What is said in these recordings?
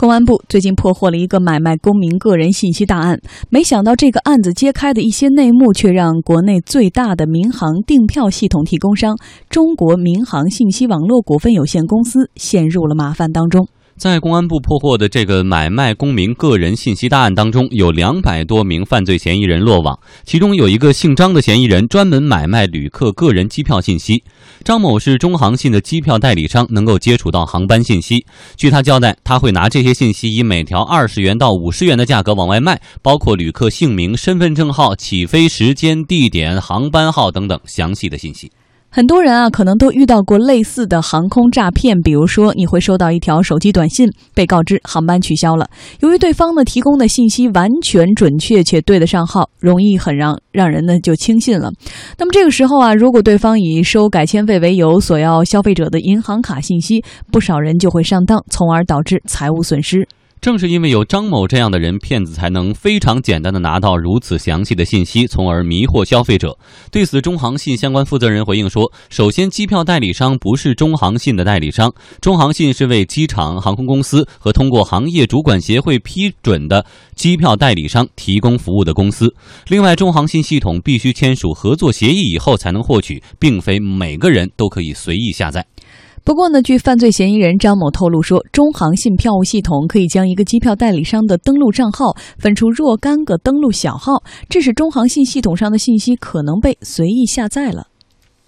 公安部最近破获了一个买卖公民个人信息大案，没想到这个案子揭开的一些内幕，却让国内最大的民航订票系统提供商中国民航信息网络股份有限公司陷入了麻烦当中。在公安部破获的这个买卖公民个人信息大案当中，有两百多名犯罪嫌疑人落网，其中有一个姓张的嫌疑人专门买卖旅客个人机票信息。张某是中航信的机票代理商，能够接触到航班信息。据他交代，他会拿这些信息以每条二十元到五十元的价格往外卖，包括旅客姓名、身份证号、起飞时间、地点、航班号等等详细的信息。很多人啊，可能都遇到过类似的航空诈骗。比如说，你会收到一条手机短信，被告知航班取消了。由于对方呢提供的信息完全准确且对得上号，容易很让让人呢就轻信了。那么这个时候啊，如果对方以收改签费为由索要消费者的银行卡信息，不少人就会上当，从而导致财务损失。正是因为有张某这样的人，骗子才能非常简单的拿到如此详细的信息，从而迷惑消费者。对此，中航信相关负责人回应说：“首先，机票代理商不是中航信的代理商，中航信是为机场、航空公司和通过行业主管协会批准的机票代理商提供服务的公司。另外，中航信系统必须签署合作协议以后才能获取，并非每个人都可以随意下载。”不过呢，据犯罪嫌疑人张某透露说，中航信票务系统可以将一个机票代理商的登录账号分出若干个登录小号，致使中航信系统上的信息可能被随意下载了。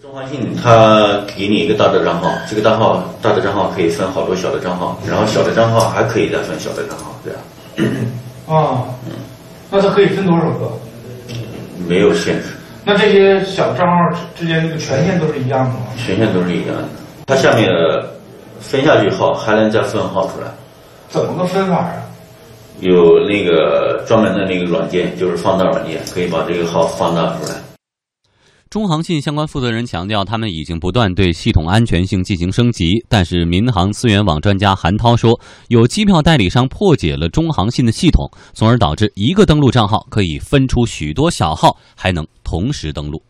中航信它给你一个大的账号，这个大号大的账号可以分好多小的账号，然后小的账号还可以再分小的账号，对啊。啊，嗯，那它可以分多少个？没有限制。那这些小账号之间这个权限都是一样的吗？权限都是一样的。它下面分下去号还能再分号出来，怎么个分法啊？有那个专门的那个软件，就是放大软件，可以把这个号放大出来。中航信相关负责人强调，他们已经不断对系统安全性进行升级。但是，民航资源网专家韩涛说，有机票代理商破解了中航信的系统，从而导致一个登录账号可以分出许多小号，还能同时登录。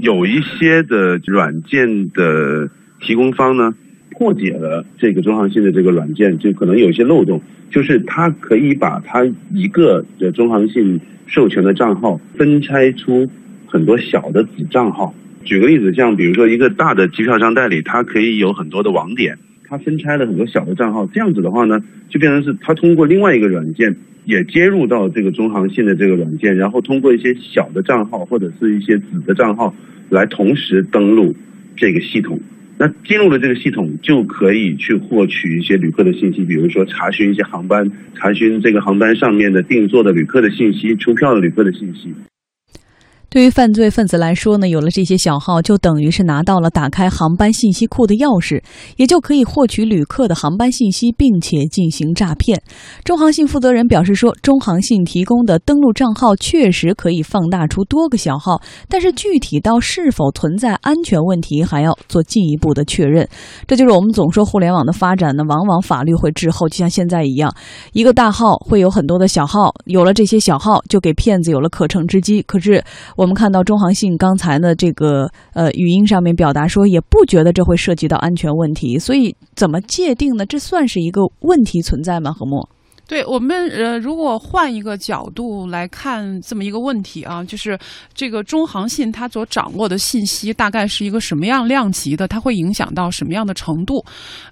有一些的软件的。提供方呢破解了这个中航信的这个软件，就可能有一些漏洞，就是它可以把它一个的中航信授权的账号分拆出很多小的子账号。举个例子，像比如说一个大的机票商代理，它可以有很多的网点，它分拆了很多小的账号，这样子的话呢，就变成是它通过另外一个软件也接入到这个中航信的这个软件，然后通过一些小的账号或者是一些子的账号来同时登录这个系统。那进入了这个系统，就可以去获取一些旅客的信息，比如说查询一些航班，查询这个航班上面的订座的旅客的信息，出票的旅客的信息。对于犯罪分子来说呢，有了这些小号，就等于是拿到了打开航班信息库的钥匙，也就可以获取旅客的航班信息，并且进行诈骗。中航信负责人表示说，中航信提供的登录账号确实可以放大出多个小号，但是具体到是否存在安全问题，还要做进一步的确认。这就是我们总说互联网的发展呢，往往法律会滞后，就像现在一样，一个大号会有很多的小号，有了这些小号，就给骗子有了可乘之机。可是。我们看到中航信刚才的这个呃语音上面表达说，也不觉得这会涉及到安全问题，所以怎么界定呢？这算是一个问题存在吗？何墨？对我们呃，如果换一个角度来看这么一个问题啊，就是这个中航信它所掌握的信息大概是一个什么样量级的？它会影响到什么样的程度？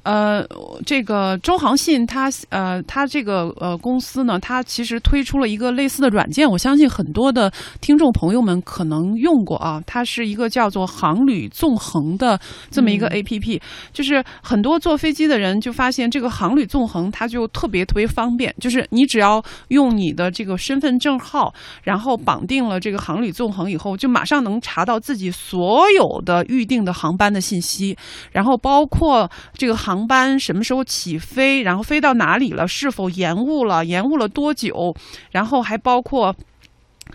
呃，这个中航信它呃，它这个呃公司呢，它其实推出了一个类似的软件，我相信很多的听众朋友们可能用过啊。它是一个叫做航旅纵横的这么一个 A P P，就是很多坐飞机的人就发现这个航旅纵横它就特别特别方便。就是你只要用你的这个身份证号，然后绑定了这个航旅纵横以后，就马上能查到自己所有的预定的航班的信息，然后包括这个航班什么时候起飞，然后飞到哪里了，是否延误了，延误了多久，然后还包括。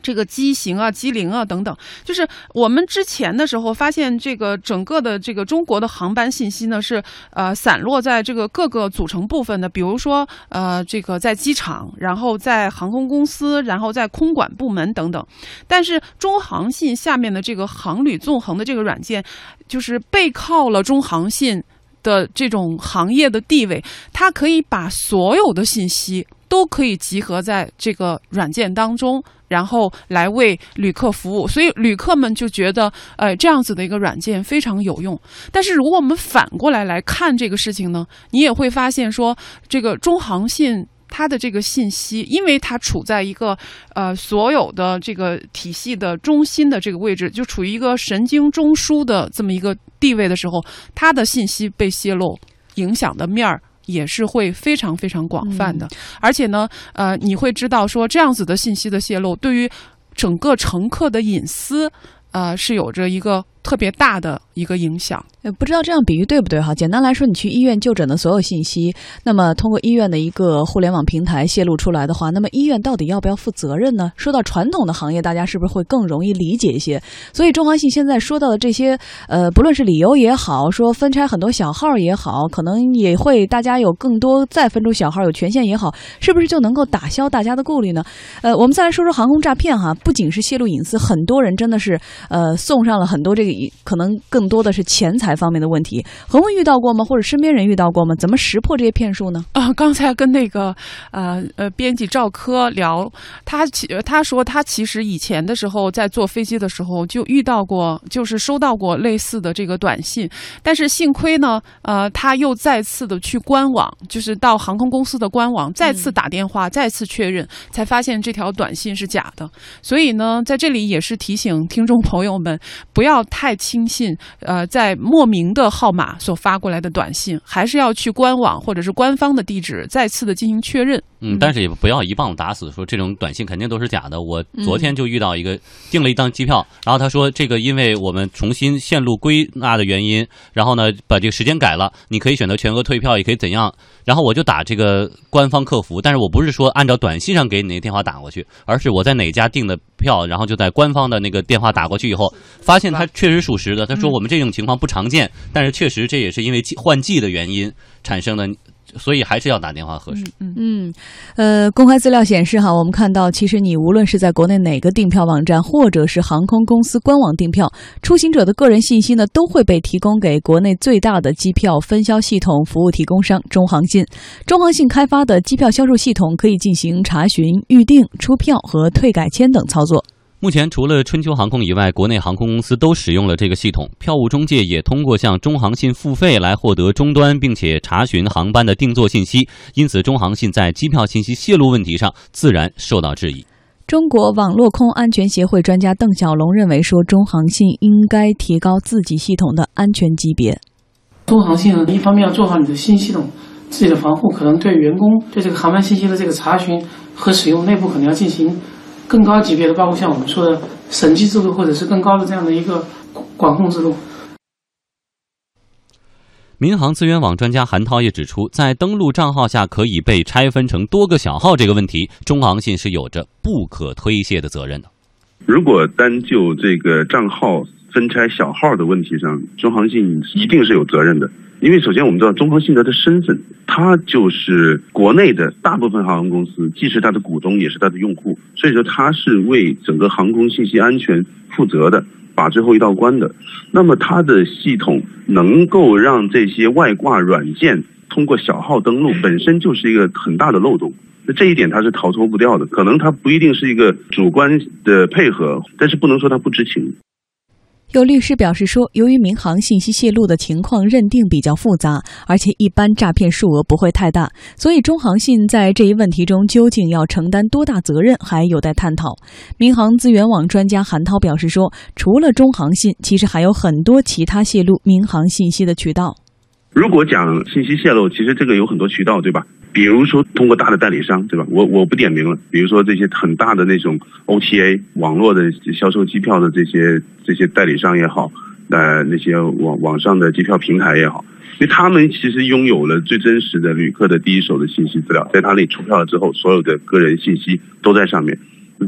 这个机型啊、机龄啊等等，就是我们之前的时候发现，这个整个的这个中国的航班信息呢是呃散落在这个各个组成部分的，比如说呃这个在机场，然后在航空公司，然后在空管部门等等。但是中航信下面的这个航旅纵横的这个软件，就是背靠了中航信。的这种行业的地位，它可以把所有的信息都可以集合在这个软件当中。然后来为旅客服务，所以旅客们就觉得，呃，这样子的一个软件非常有用。但是如果我们反过来来看这个事情呢，你也会发现说，这个中航信它的这个信息，因为它处在一个呃所有的这个体系的中心的这个位置，就处于一个神经中枢的这么一个地位的时候，它的信息被泄露，影响的面儿。也是会非常非常广泛的，而且呢，呃，你会知道说这样子的信息的泄露，对于整个乘客的隐私，呃，是有着一个特别大的一个影响。呃，不知道这样比喻对不对哈？简单来说，你去医院就诊的所有信息，那么通过医院的一个互联网平台泄露出来的话，那么医院到底要不要负责任呢？说到传统的行业，大家是不是会更容易理解一些？所以中航信现在说到的这些，呃，不论是理由也好，说分拆很多小号也好，可能也会大家有更多再分出小号有权限也好，是不是就能够打消大家的顾虑呢？呃，我们再来说说航空诈骗哈，不仅是泄露隐私，很多人真的是呃送上了很多这个可能更多的是钱财。方面的问题，恒文遇到过吗？或者身边人遇到过吗？怎么识破这些骗术呢？啊，刚才跟那个呃呃编辑赵科聊，他其他说他其实以前的时候在坐飞机的时候就遇到过，就是收到过类似的这个短信，但是幸亏呢，呃，他又再次的去官网，就是到航空公司的官网再次打电话，再次确认，才发现这条短信是假的。所以呢，在这里也是提醒听众朋友们，不要太轻信，呃，在莫。名的号码所发过来的短信，还是要去官网或者是官方的地址再次的进行确认。嗯，但是也不要一棒子打死，说这种短信肯定都是假的。我昨天就遇到一个订了一张机票，然后他说这个因为我们重新线路归纳的原因，然后呢把这个时间改了，你可以选择全额退票，也可以怎样。然后我就打这个官方客服，但是我不是说按照短信上给你那个电话打过去，而是我在哪家订的票，然后就在官方的那个电话打过去以后，发现他确实属实的。他说我们这种情况不常见，但是确实这也是因为换季的原因产生的。所以还是要打电话核实。嗯嗯，呃，公开资料显示哈，我们看到其实你无论是在国内哪个订票网站，或者是航空公司官网订票，出行者的个人信息呢，都会被提供给国内最大的机票分销系统服务提供商中航信。中航信开发的机票销售系统可以进行查询、预订、出票和退改签等操作。目前，除了春秋航空以外，国内航空公司都使用了这个系统。票务中介也通过向中航信付费来获得终端，并且查询航班的订座信息。因此，中航信在机票信息泄露问题上自然受到质疑。中国网络空安全协会专家邓小龙认为说，中航信应该提高自己系统的安全级别。中航信呢，一方面要做好你的新系统自己的防护，可能对员工对这个航班信息的这个查询和使用，内部可能要进行。更高级别的，包括像我们说的审计制度，或者是更高的这样的一个管控制度。民航资源网专家韩涛也指出，在登录账号下可以被拆分成多个小号这个问题，中航信是有着不可推卸的责任的。如果单就这个账号分拆小号的问题上，中航信一定是有责任的。因为首先我们知道中航信德的身份，它就是国内的大部分航空公司，既是它的股东，也是它的用户，所以说它是为整个航空信息安全负责的，把最后一道关的。那么它的系统能够让这些外挂软件通过小号登录，本身就是一个很大的漏洞。那这一点它是逃脱不掉的，可能它不一定是一个主观的配合，但是不能说它不知情。有律师表示说，由于民航信息泄露的情况认定比较复杂，而且一般诈骗数额不会太大，所以中航信在这一问题中究竟要承担多大责任，还有待探讨。民航资源网专家韩涛表示说，除了中航信，其实还有很多其他泄露民航信息的渠道。如果讲信息泄露，其实这个有很多渠道，对吧？比如说通过大的代理商，对吧？我我不点名了。比如说这些很大的那种 OTA 网络的销售机票的这些这些代理商也好，呃，那些网网上的机票平台也好，因为他们其实拥有了最真实的旅客的第一手的信息资料，在他那里出票了之后，所有的个人信息都在上面，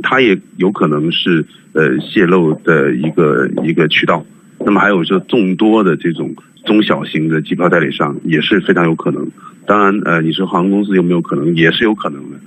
他也有可能是呃泄露的一个一个渠道。那么还有说众多的这种中小型的机票代理商也是非常有可能。当然，呃，你说航空公司有没有可能，也是有可能的。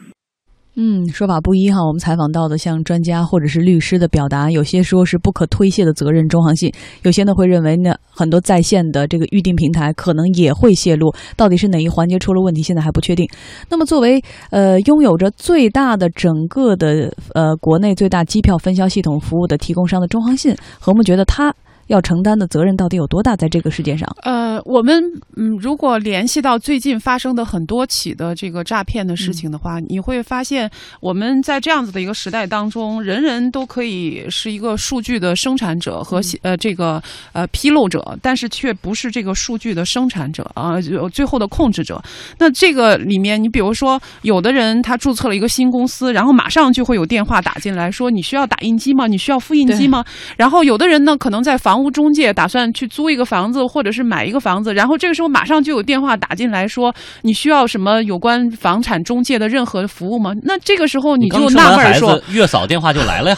嗯，说法不一哈。我们采访到的像专家或者是律师的表达，有些说是不可推卸的责任中航信，有些呢会认为呢很多在线的这个预订平台可能也会泄露，到底是哪一环节出了问题，现在还不确定。那么作为呃拥有着最大的整个的呃国内最大机票分销系统服务的提供商的中航信，何木觉得他。要承担的责任到底有多大？在这个世界上，呃，我们嗯，如果联系到最近发生的很多起的这个诈骗的事情的话，你会发现，我们在这样子的一个时代当中，人人都可以是一个数据的生产者和呃这个呃披露者，但是却不是这个数据的生产者啊，最后的控制者。那这个里面，你比如说，有的人他注册了一个新公司，然后马上就会有电话打进来说，你需要打印机吗？你需要复印机吗？然后有的人呢，可能在房屋中介打算去租一个房子，或者是买一个房子，然后这个时候马上就有电话打进来说你需要什么有关房产中介的任何服务吗？那这个时候你就纳闷说，月嫂电话就来了呀。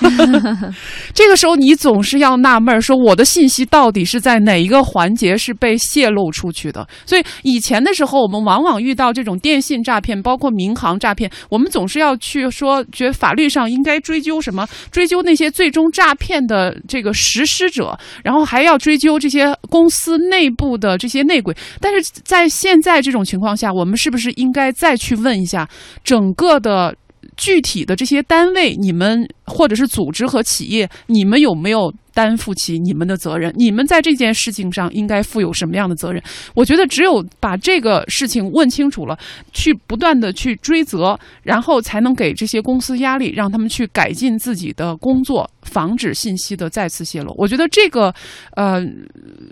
这个时候你总是要纳闷说，我的信息到底是在哪一个环节是被泄露出去的？所以以前的时候，我们往往遇到这种电信诈骗，包括民航诈骗，我们总是要去说，觉得法律上应该追究什么？追究那些最终诈骗的这个实施者，然后然后还。要追究这些公司内部的这些内鬼，但是在现在这种情况下，我们是不是应该再去问一下整个的具体的这些单位，你们或者是组织和企业，你们有没有？担负起你们的责任，你们在这件事情上应该负有什么样的责任？我觉得只有把这个事情问清楚了，去不断的去追责，然后才能给这些公司压力，让他们去改进自己的工作，防止信息的再次泄露。我觉得这个，呃，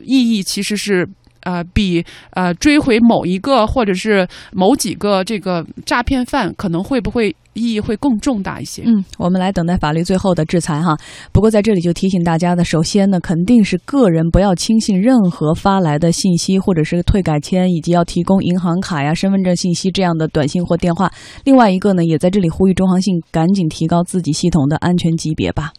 意义其实是。呃，比呃追回某一个或者是某几个这个诈骗犯，可能会不会意义会更重大一些？嗯，我们来等待法律最后的制裁哈。不过在这里就提醒大家的，首先呢，肯定是个人不要轻信任何发来的信息，或者是退改签，以及要提供银行卡呀、身份证信息这样的短信或电话。另外一个呢，也在这里呼吁中航信赶紧提高自己系统的安全级别吧。